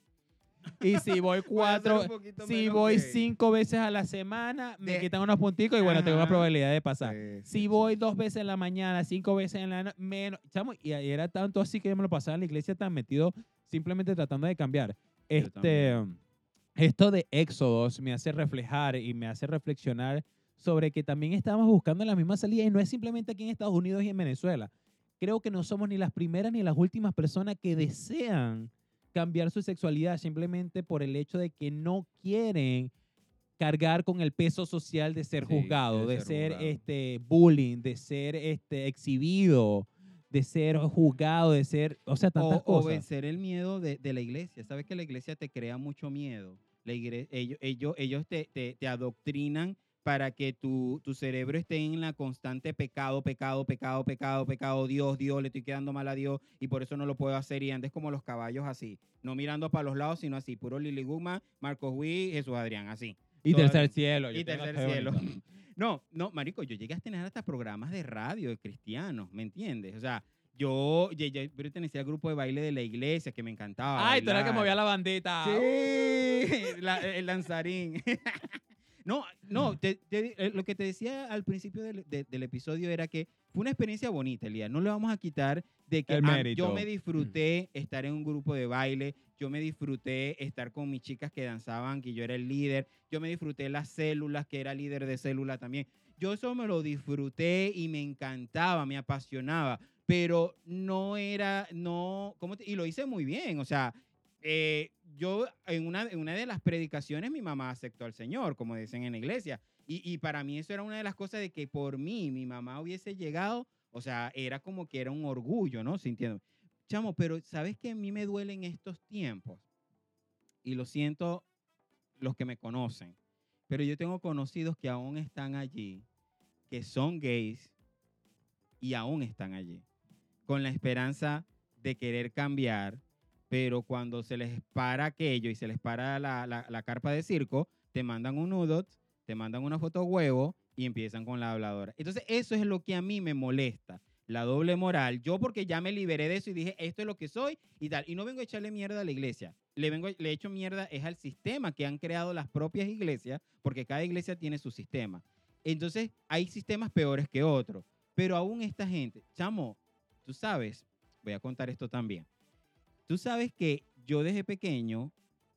Y si [laughs] voy cuatro, si voy gay. cinco veces a la semana, me De- quitan unos punticos y bueno, tengo Ajá. probabilidad de pasar. Sí, Si sí. voy dos veces en la mañana, cinco veces en la noche, menos, chamo, y era tanto así que yo me lo pasaba en la iglesia tan metido, simplemente tratando de cambiar. Este, esto de Éxodos me hace reflejar y me hace reflexionar sobre que también estamos buscando la misma salida y no es simplemente aquí en Estados Unidos y en Venezuela. Creo que no somos ni las primeras ni las últimas personas que desean cambiar su sexualidad simplemente por el hecho de que no quieren cargar con el peso social de ser Sí, juzgado, de de ser juzgado. este bullying, de ser este exhibido, de ser juzgado, de ser, o sea, tantas o, o cosas. vencer el miedo de, de la iglesia. Sabes que la iglesia te crea mucho miedo. La igre- ellos ellos, ellos te, te- te adoctrinan para que tu, tu cerebro esté en la constante pecado, pecado, pecado, pecado, pecado, Dios, Dios, le estoy quedando mal a Dios y por eso no lo puedo hacer. Y andes como los caballos así, no mirando para los lados, sino así, puro Lili Guma, Marcos Witt, Jesús Adrián, así. y todo- tercer cielo. yo Y tercer cielo. [laughs] No, no, marico, yo llegué a tener hasta programas de radio de cristianos, ¿me entiendes? O sea, yo, yo, yo pertenecía al grupo de baile de la iglesia que me encantaba. Ay, tú eras que bailar. movía la bandita. Sí, la- el danzarín. [laughs] No, no, te- te- eh, lo que te decía al principio del, de- del episodio era que fue una experiencia bonita, Elías. No le vamos a quitar de que ah, yo me disfruté estar en un grupo de baile, yo me disfruté estar con mis chicas que danzaban, que yo era el líder, yo me disfruté las células, que era líder de célula también. Yo eso me lo disfruté y me encantaba, me apasionaba, pero no era, no, ¿cómo te- y lo hice muy bien, o sea, eh, yo en una, en una de las predicaciones mi mamá aceptó al Señor, como dicen en la iglesia. Y, y para mí eso era una de las cosas de que por mí mi mamá hubiese llegado, o sea, era como que era un orgullo, ¿no? Sintiendo. Chamo, pero ¿sabes que a mí me duelen estos tiempos? Y lo siento los que me conocen, pero yo tengo conocidos que aún están allí, que son gays y aún están allí, con la esperanza de querer cambiar, pero cuando se les para aquello y se les para la, la- carpa de circo, te mandan un nudo, te mandan una foto huevo y empiezan con la habladora. Entonces, eso es lo que a mí me molesta, la doble moral. Yo porque ya me liberé de eso y dije, esto es lo que soy y tal. Y no vengo a echarle mierda a la iglesia. Le, vengo, le echo mierda es al sistema que han creado las propias iglesias, porque cada iglesia tiene su sistema. Entonces, hay sistemas peores que otros. Pero aún esta gente, chamo, tú sabes, voy a contar esto también. Tú sabes que yo desde pequeño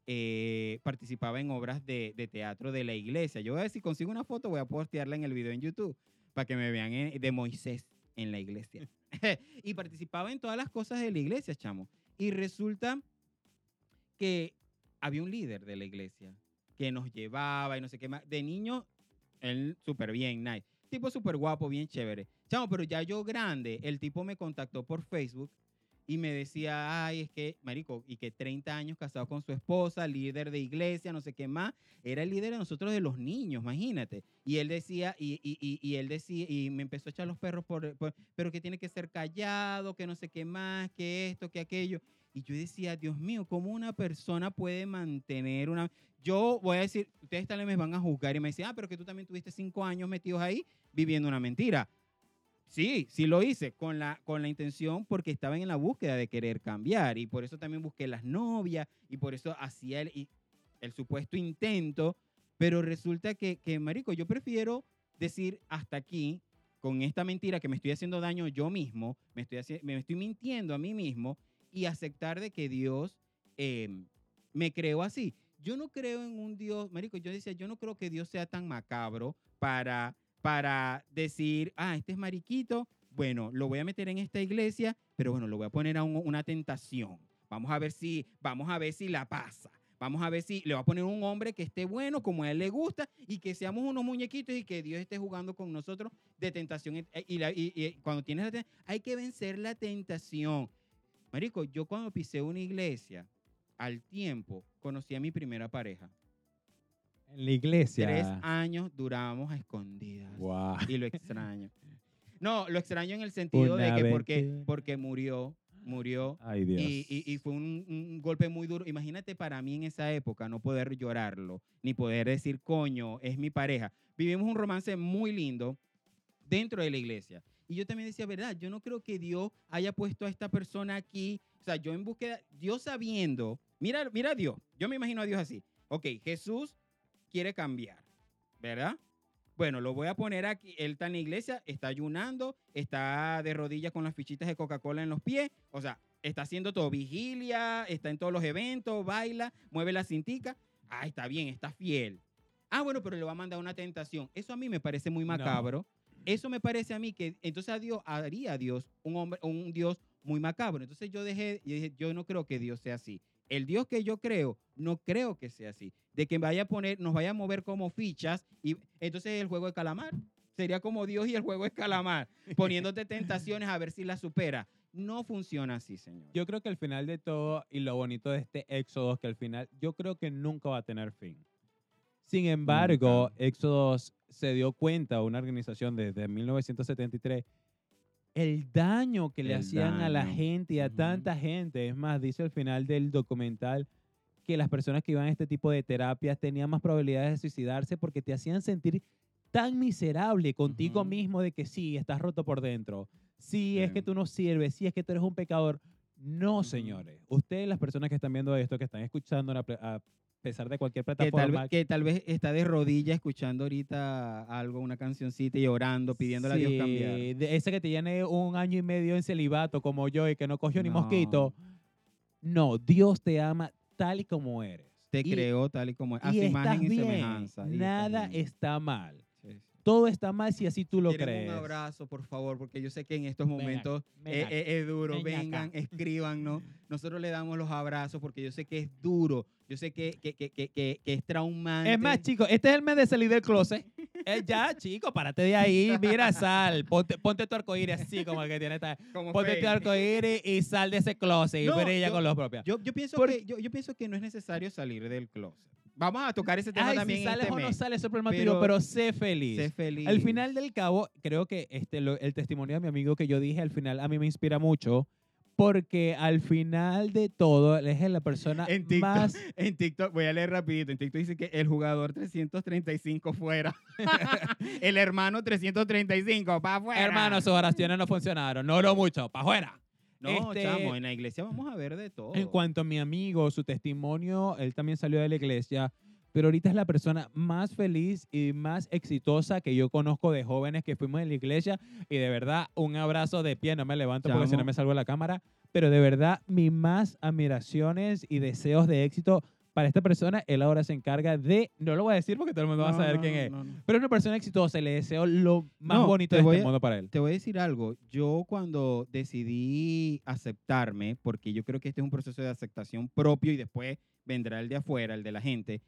eh, participaba en obras de, de teatro de la iglesia. Yo voy a ver si consigo una foto, voy a postearla en el video en YouTube para que me vean en- de Moisés en la iglesia. [laughs] [laughs] y participaba en todas las cosas de la iglesia, chamo. Y resulta que había un líder de la iglesia que nos llevaba y no sé qué más. De niño, él súper bien, nice. Tipo súper guapo, bien chévere. Chamo, pero ya yo grande, el tipo me contactó por Facebook y me decía, ay, es que, marico, y que 30 años casado con su esposa, líder de iglesia, no sé qué más, era el líder de nosotros de los niños, imagínate. Y él decía, y, y, y, y él decía, y me empezó a echar los perros por, por- pero que tiene que ser callado, que no sé qué más, que esto, que aquello. Y yo decía, Dios mío, ¿cómo una persona puede mantener una... Yo voy a decir, ustedes tal vez me van a juzgar y me decían, ah, pero que tú también tuviste cinco años metidos ahí viviendo una mentira. Sí, sí lo hice con la, con la intención porque estaba en la búsqueda de querer cambiar y por eso también busqué las novias y por eso hacía el, el supuesto intento, pero resulta que, que, marico, yo prefiero decir hasta aquí con esta mentira que me estoy haciendo daño yo mismo, me estoy, me estoy mintiendo a mí mismo y aceptar de que Dios eh, me creó así. Yo no creo en un Dios, marico, yo decía, yo no creo que Dios sea tan macabro para, para decir, ah, este es mariquito, bueno, lo voy a meter en esta iglesia, pero bueno, lo voy a poner a un- una tentación. Vamos a ver si, vamos a ver si la pasa. Vamos a ver si le va a poner un hombre que esté bueno, como a él le gusta, y que seamos unos muñequitos y que Dios esté jugando con nosotros de tentación. Y, la- y- cuando tienes la ten- hay que vencer la tentación. Marico, yo cuando pisé una iglesia, al tiempo, conocí a mi primera pareja. En la iglesia. Tres años durábamos a escondidas. Guau. Y lo extraño. [laughs] No, lo extraño en el sentido de que porque, porque murió, murió. Ay, Dios. Y, y- y fue un, un golpe muy duro. Imagínate para mí en esa época no poder llorarlo, ni poder decir, coño, es mi pareja. Vivimos un romance muy lindo dentro de la iglesia. Y yo también decía, verdad, yo no creo que Dios haya puesto a esta persona aquí. O sea, yo en búsqueda, Dios sabiendo, mira, mira a Dios, yo me imagino a Dios así. Ok, Jesús quiere cambiar, ¿verdad? Bueno, lo voy a poner aquí. Él está en la iglesia, está ayunando, está de rodillas con las fichitas de Coca-Cola en los pies. O sea, está haciendo todo, vigilia, está en todos los eventos, baila, mueve la cintica. Ah, está bien, está fiel. Ah, bueno, pero le va a mandar una tentación. Eso a mí me parece muy No. macabro. Eso me parece a mí que entonces a Dios haría a Dios un hombre, un Dios muy macabro. Entonces yo dejé, yo no creo que Dios sea así. El Dios que yo creo, no creo que sea así. De que vaya a poner, nos vaya a mover como fichas y entonces el juego de calamar. Sería como Dios y el juego es calamar, [laughs] poniéndote tentaciones a ver si las supera. No funciona así, Señor. Yo creo que al final de todo, y lo bonito de este Éxodo, que al final yo creo que nunca va a tener fin. Sin embargo, Nunca. Éxodo se dio cuenta, una organización desde 1973, el daño que le El hacían a la gente y a tanta gente. Es más, dice al final del documental que las personas que iban a este tipo de terapias tenían más probabilidades de suicidarse porque te hacían sentir tan miserable contigo Ujú. mismo de que sí, estás roto por dentro. Sí, es Sí. que tú no sirves, sí, es que tú eres un pecador. No, Ujú. señores. Ustedes, las personas que están viendo esto, que están escuchando a pe- a pesar de cualquier Que tal, plataforma, que tal vez está de rodillas escuchando ahorita algo, una cancioncita y orando, pidiéndole a Dios cambiar. Sí, ese que te tiene un año y medio en celibato como yo y que no cogió ni No. mosquito. No, Dios te ama tal y como eres. Te Y- creó tal y como es, a y su estás imagen y bien. semejanza. y Nada está mal. Sí, sí. Todo está mal si así tú lo Quieren crees. un abrazo, por favor, porque yo sé que en estos Ven acá, momentos ven es, acá. es- es duro. ven. Vengan, escríbanos. [laughs] Nosotros le damos los abrazos porque yo sé que es duro. Yo sé que, que, que, que, es traumante. Es más, chicos, este es el mes de salir del closet. [laughs] Eh, ya, chico, párate de ahí, mira, sal, ponte, ponte tu arcoíris así como el que tiene esta. Como Ponte Faye. tu arcoíris y sal de ese closet No, y brilla yo- con los propios. Yo, yo, pienso que, yo, yo pienso que no es necesario salir del closet. Vamos a tocar ese tema Ay, también si sales este o no sales, eso es problema Pero pero sé feliz. Sé feliz. Al final del cabo, creo que este, lo- el testimonio de mi amigo que yo dije al final a mí me inspira mucho porque al final de todo él es la persona En TikTok. más... [laughs] En TikTok, voy a leer rapidito. En TikTok dice que el jugador 335 fuera. [laughs] el hermano 335 para afuera. Hermano, sus oraciones no funcionaron, no lo mucho, para afuera. No, este- chamo, en la iglesia vamos a ver de todo. En cuanto a mi amigo, su testimonio, él también salió de la iglesia, pero ahorita es la persona más feliz y más exitosa que yo conozco de jóvenes que fuimos en la iglesia y de verdad un abrazo de pie, no me levanto porque si no Chamo. me salgo de la cámara, pero de verdad mi más admiraciones y deseos de éxito para esta persona, él ahora se encarga de, no lo voy a decir porque todo el mundo va a No, saber no, quién no, es, no, no. pero es una persona exitosa y le deseo lo más No, bonito de este a- mundo para él. Te voy a decir algo. Yo cuando decidí aceptarme, porque yo creo que este es un proceso de aceptación propio y después vendrá el de afuera, el de la gente.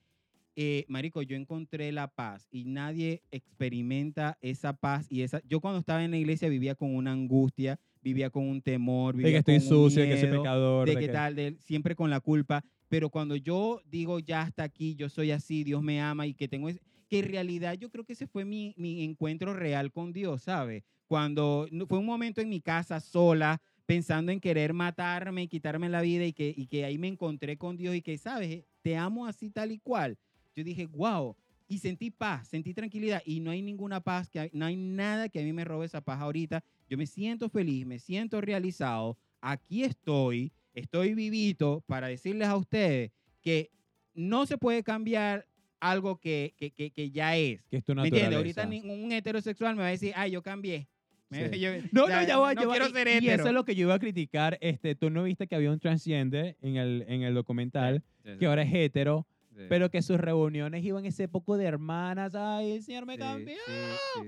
Eh, marico, yo encontré la paz y nadie experimenta esa paz y esa. Yo cuando estaba en la iglesia vivía con una angustia, vivía con un temor, De vivía que estoy con un sucio, de que soy miedo, pecador. de de qué que- tal, de- siempre con la culpa. Pero cuando yo digo ya hasta aquí, yo soy así, Dios me ama y que tengo que en realidad yo creo que ese fue mi, mi encuentro real con Dios, ¿sabe? Cuando fue un momento en mi casa sola, pensando en querer matarme quitarme la vida y que, y que ahí me encontré con Dios y que, ¿sabes? Te amo así tal y cual. Yo dije, wow. Y sentí paz, sentí tranquilidad y no hay ninguna paz, que, no hay nada que a mí me robe esa paz ahorita. Yo me siento feliz, me siento realizado. Aquí estoy, estoy vivito para decirles a ustedes que no se puede cambiar algo que, que, que, que ya es. que es tu ¿Me naturaleza. entiendes? Ahorita ningún heterosexual me va a decir, ay, yo cambié. Me- Sí. [laughs] yo- No, ya, no, ya va, no va. quiero Y- ser y, eso es lo que yo iba a criticar. Este, tú no viste que había un transgender en el, en el documental, que ahora es hetero, pero que sus reuniones iban ese poco de hermanas. Ay, el Señor me Sí, cambió.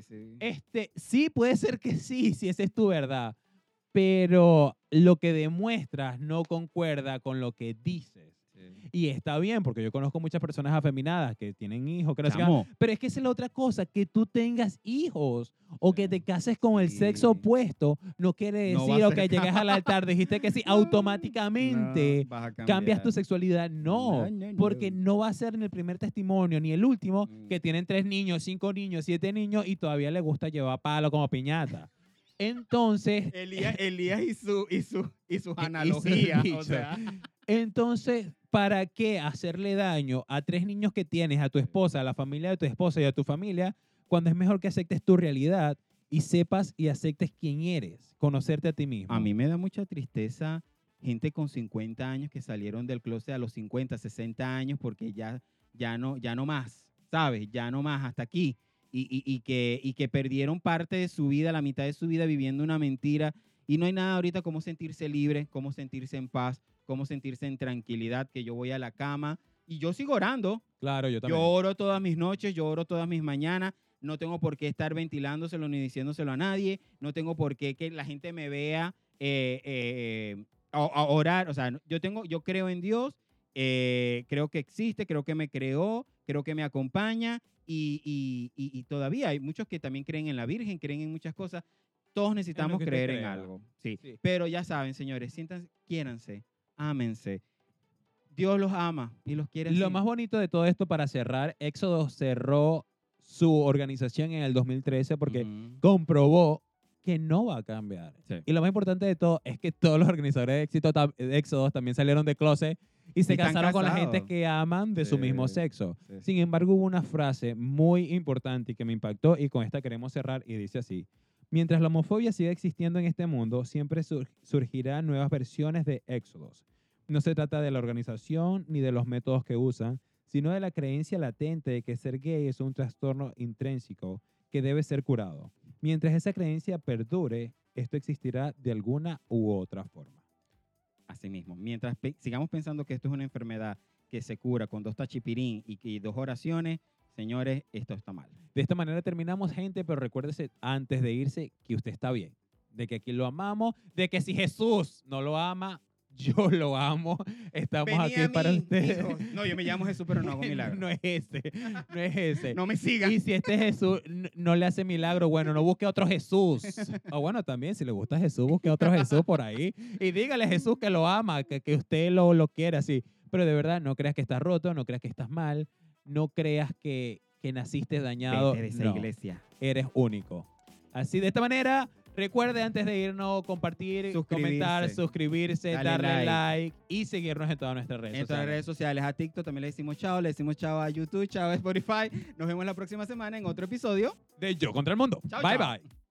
sí. Este, sí, puede ser que sí, si esa es tu verdad. Pero lo que demuestras no concuerda con lo que dices. Y está bien, porque yo conozco muchas personas afeminadas que tienen hijos, que no sé qué. Chamo, Pero es que esa es la otra cosa, que tú tengas hijos o que te cases con el sexo opuesto, no quiere No va decir, a o ser- [laughs] que llegues al altar, dijiste que sí, automáticamente no, vas a cambias tu cambiar. sexualidad. No, No, no, no. porque no va a ser ni el primer testimonio ni el último Mm. que tienen tres niños, cinco niños, siete niños y todavía le gusta llevar palo como piñata. Entonces, [laughs] Elías, Elías y, su, y, su, y sus [laughs] y su analogías. o sea, Entonces, ¿para qué hacerle daño a tres niños que tienes, a tu esposa, a la familia de tu esposa y a tu familia, cuando es mejor que aceptes tu realidad y sepas y aceptes quién eres, conocerte a ti mismo? a mí me da mucha tristeza gente con 50 años que salieron del closet a los 50, 60 años porque ya, ya, no, ya no más, ¿sabes? Ya no más, hasta aquí. Y, y- y que, y que perdieron parte de su vida, la mitad de su vida viviendo una mentira. Y no hay nada ahorita como sentirse libre, como sentirse en paz, como sentirse en tranquilidad, que yo voy a la cama y yo sigo orando. Claro, yo también. Yo oro todas mis noches, yo oro todas mis mañanas. No tengo por qué estar ventilándoselo ni diciéndoselo a nadie. No tengo por qué que la gente me vea eh, eh, a, a orar. O sea, yo, tengo, yo creo en Dios, eh, creo que existe, creo que me creó, creo que me acompaña. Y, y- y- y todavía hay muchos que también creen en la Virgen, creen en muchas cosas. Todos necesitamos creer en algo. Sí. Sí. Pero ya saben, señores, siéntanse, quiéranse, ámense. Dios los ama y los quiere Lo así. más bonito de todo esto, para cerrar, Éxodo cerró su organización en el 2013 porque Ujú. comprobó que no va a cambiar. Sí. Y lo más importante de todo es que todos los organizadores de, éxito, de Éxodos también salieron de closet y se Y casaron con la gente que aman de su mismo Sí, sexo. sí, sí. Sin embargo, hubo una frase muy importante y que me impactó y con esta queremos cerrar y dice así. Mientras la homofobia siga existiendo en este mundo, siempre sur- surgirán nuevas versiones de Éxodos. No se trata de la organización ni de los métodos que usan, sino de la creencia latente de que ser gay es un trastorno intrínseco que debe ser curado. Mientras esa creencia perdure, esto existirá de alguna u otra forma. Mismo. Mientras sigamos pensando que esto es una enfermedad que se cura con dos tachipirín y, y dos oraciones, señores, esto está mal. De esta manera terminamos, gente, pero recuérdese antes de irse que usted está bien, de que aquí lo amamos, de que si Jesús no lo ama, yo lo amo. Estamos Vení aquí a para mí, ustedes. No, yo me llamo Jesús, pero no hago [laughs] milagros. no es ese, no es ese. No me sigan. Y si este Jesús no le hace milagro, bueno, no busque otro Jesús. O bueno, también, si le gusta Jesús, busque otro Jesús por ahí. Y dígale a Jesús que lo ama, que, que usted lo, lo quiere así. Pero de verdad, no creas que estás roto, no creas que estás mal, no creas que, que naciste dañado. Vete de esa No, iglesia. eres único. Así, de esta manera, recuerde antes de irnos, compartir, Suscribirse. comentar, suscribirse, Dale darle like. like. y seguirnos en todas nuestras redes En todas las sociales. redes sociales, a TikTok también le decimos chao, le decimos chao a YouTube, chao a Spotify. Nos vemos la próxima semana en otro episodio. De Yo contra el Mundo. Chao, bye chao. bye.